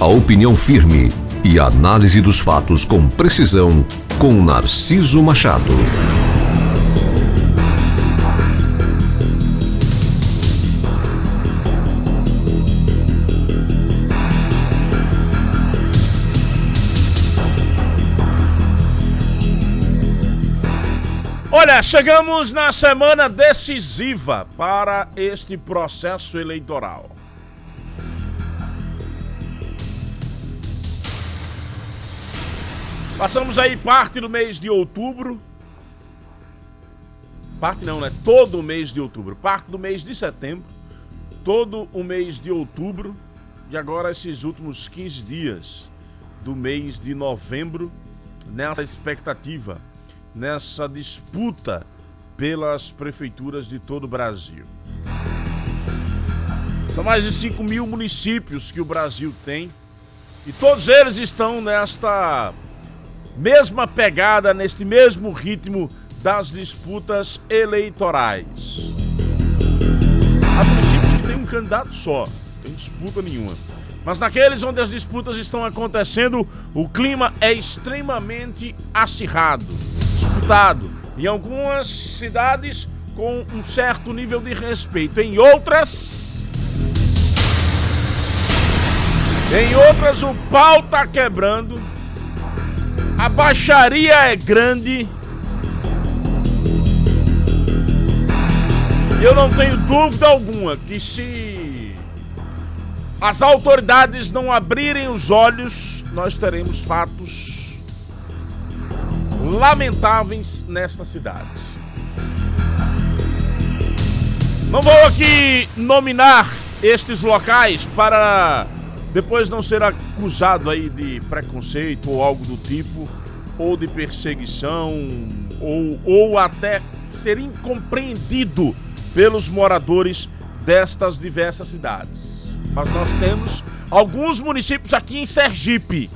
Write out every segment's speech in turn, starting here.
A opinião firme e a análise dos fatos com precisão com Narciso Machado. Olha, chegamos na semana decisiva para este processo eleitoral. Passamos aí parte do mês de outubro. Parte não, né? Todo o mês de outubro. Parte do mês de setembro. Todo o mês de outubro. E agora esses últimos 15 dias do mês de novembro. Nessa expectativa. Nessa disputa pelas prefeituras de todo o Brasil. São mais de 5 mil municípios que o Brasil tem. E todos eles estão nesta mesma pegada, neste mesmo ritmo das disputas eleitorais. Há municípios que têm um candidato só, não tem disputa nenhuma. Mas naqueles onde as disputas estão acontecendo, o clima é extremamente acirrado, disputado. Em algumas cidades, com um certo nível de respeito. Em outras. Em outras, o pau tá quebrando a baixaria é grande. Eu não tenho dúvida alguma que se as autoridades não abrirem os olhos, nós teremos fatos lamentáveis nesta cidade. Não vou aqui nominar estes locais para depois não ser acusado aí de preconceito ou algo do tipo, ou de perseguição, ou, ou até ser incompreendido pelos moradores destas diversas cidades. Mas nós temos alguns municípios aqui em Sergipe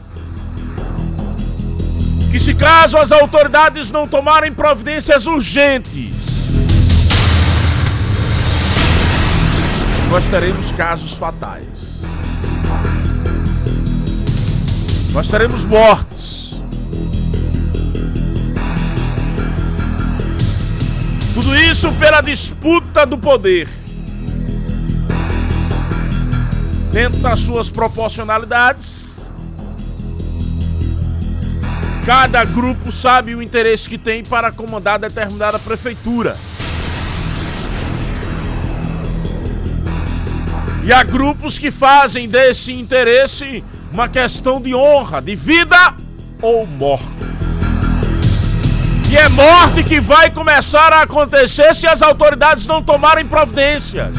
que se caso as autoridades não tomarem providências urgentes, nós teremos casos fatais. Nós teremos mortes. Tudo isso pela disputa do poder. Dentro das suas proporcionalidades, cada grupo sabe o interesse que tem para comandar determinada prefeitura. E há grupos que fazem desse interesse uma questão de honra, de vida ou morte. E é morte que vai começar a acontecer se as autoridades não tomarem providências.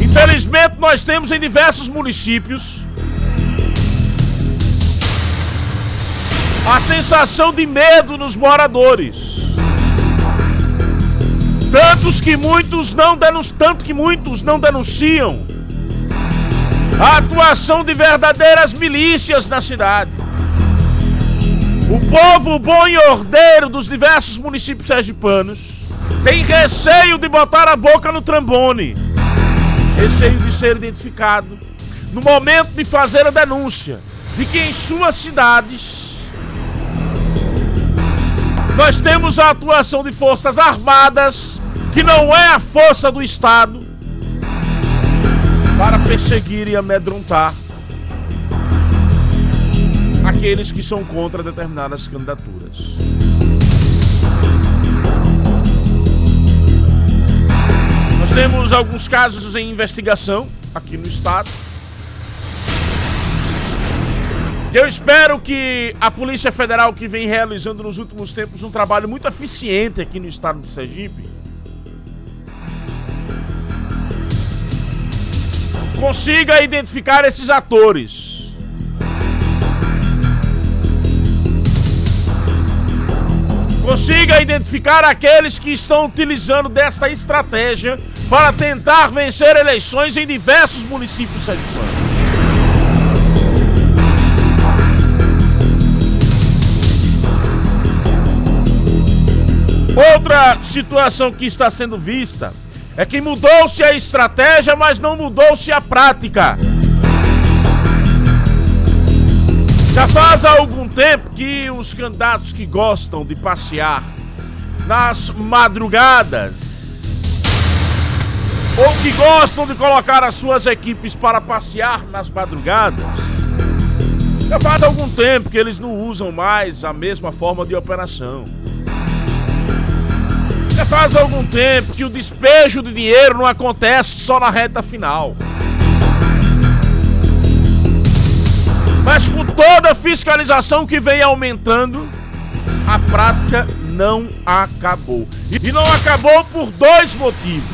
Infelizmente, nós temos em diversos municípios a sensação de medo nos moradores. Tantos que muitos não denunciam, tanto que muitos não denunciam a atuação de verdadeiras milícias na cidade. O povo bom e ordeiro dos diversos municípios sergipanos tem receio de botar a boca no trambone, receio de ser identificado no momento de fazer a denúncia de que em suas cidades nós temos a atuação de forças armadas que não é a força do Estado para perseguir e amedrontar aqueles que são contra determinadas candidaturas. Nós temos alguns casos em investigação aqui no estado. Eu espero que a Polícia Federal, que vem realizando nos últimos tempos um trabalho muito eficiente aqui no estado de Sergipe, consiga identificar esses atores. Consiga identificar aqueles que estão utilizando desta estratégia para tentar vencer eleições em diversos municípios sergipanos. Outra situação que está sendo vista É que mudou-se a estratégia, mas não mudou-se a prática. Já faz algum tempo que os candidatos que gostam de passear nas madrugadas ou que gostam de colocar as suas equipes para passear nas madrugadas, já faz algum tempo que eles não usam mais a mesma forma de operação. Já faz algum tempo que o despejo de dinheiro não acontece só na reta final. Mas com toda a fiscalização que vem aumentando, a prática não acabou. E não acabou por dois motivos.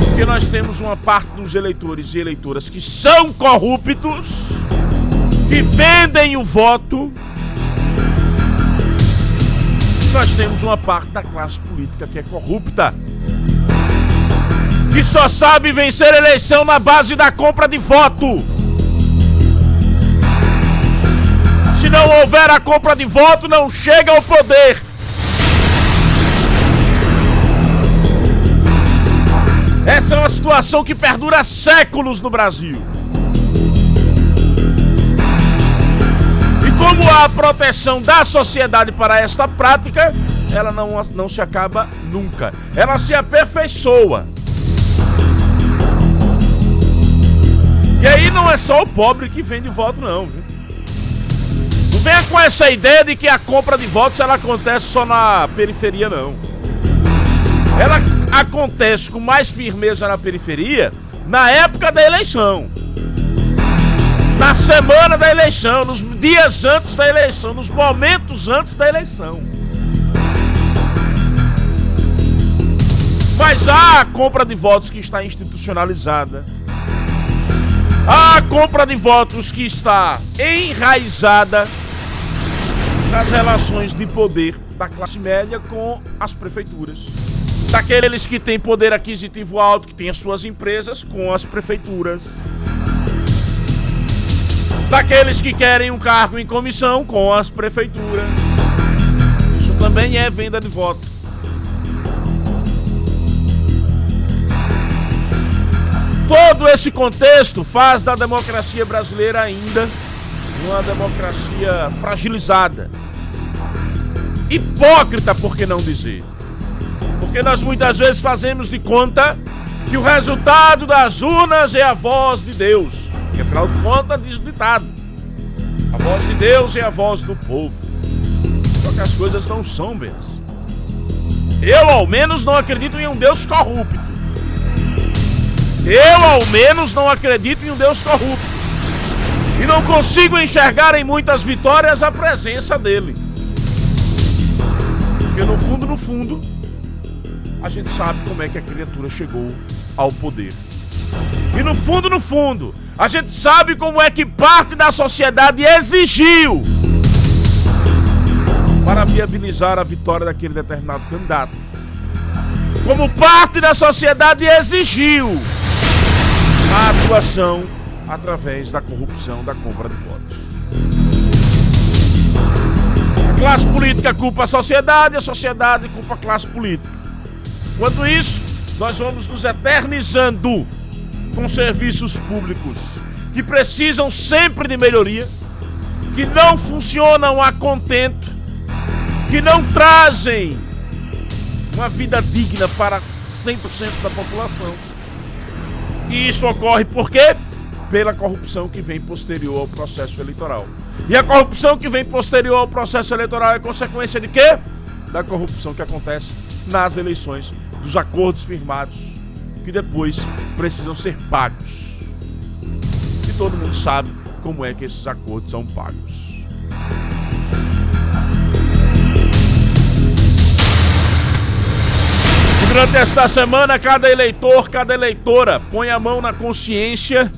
Porque nós temos uma parte dos eleitores e eleitoras que são corruptos, que vendem o voto. Nós temos uma parte da classe política que é corrupta. Que só sabe vencer eleição na base da compra de voto. Se não houver a compra de voto, não chega ao poder. Essa é uma situação que perdura séculos no Brasil. Como há proteção da sociedade para esta prática, ela não, não se acaba nunca. Ela se aperfeiçoa. E aí não é só o pobre que vende voto, não. Não venha com essa ideia de que a compra de votos ela acontece só na periferia, não. Ela acontece com mais firmeza na periferia na época da eleição. Na semana da eleição, nos dias antes da eleição, nos momentos antes da eleição. Mas há a compra de votos que está institucionalizada. Há a compra de votos que está enraizada nas relações de poder da classe média com as prefeituras. Daqueles que têm poder aquisitivo alto, que têm as suas empresas, com as prefeituras. Daqueles que querem um cargo em comissão, com as prefeituras. Isso também é venda de voto. Todo esse contexto faz da democracia brasileira ainda uma democracia fragilizada. Hipócrita, por que não dizer? Porque nós muitas vezes fazemos de conta que o resultado das urnas é a voz de Deus. Que afinal de contas diz o ditado. A voz de Deus é a voz do povo. Só que as coisas não são bem assim. Eu, ao menos, não acredito em um Deus corrupto. Eu, ao menos, não acredito em um Deus corrupto. E não consigo enxergar em muitas vitórias a presença dele. Porque no fundo, no fundo, a gente sabe como é que a criatura chegou ao poder. E no fundo, no fundo, a gente sabe como é que parte da sociedade exigiu para viabilizar a vitória daquele determinado candidato. Como parte da sociedade exigiu a atuação através da corrupção da compra de votos. A classe política culpa a sociedade, a sociedade culpa a classe política. Quanto isso, nós vamos nos eternizando com serviços públicos que precisam sempre de melhoria, que não funcionam a contento, que não trazem uma vida digna para 100% da população. E isso ocorre por quê? pela corrupção que vem posterior ao processo eleitoral. E a corrupção que vem posterior ao processo eleitoral é consequência de quê? Da corrupção que acontece nas eleições, dos acordos firmados, que depois precisam ser pagos. E todo mundo sabe como é que esses acordos são pagos. Durante esta semana, cada eleitor, cada eleitora põe a mão na consciência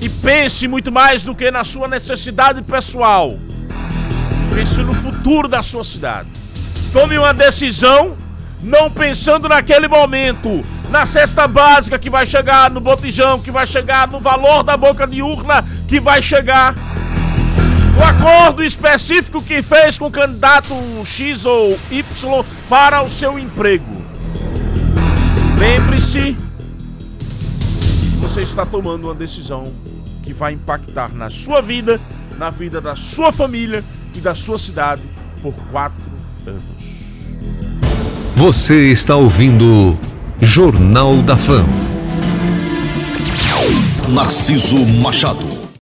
e pense muito mais do que na sua necessidade pessoal. Pense no futuro da sua cidade. Tome uma decisão não pensando naquele momento, na cesta básica que vai chegar, no botijão que vai chegar, no valor da boca de urna que vai chegar. O acordo específico que fez com o candidato X ou Y para o seu emprego. Lembre-se, você está tomando uma decisão que vai impactar na sua vida, na vida da sua família e da sua cidade por quatro anos. Você está ouvindo Jornal da Fama. Narciso Machado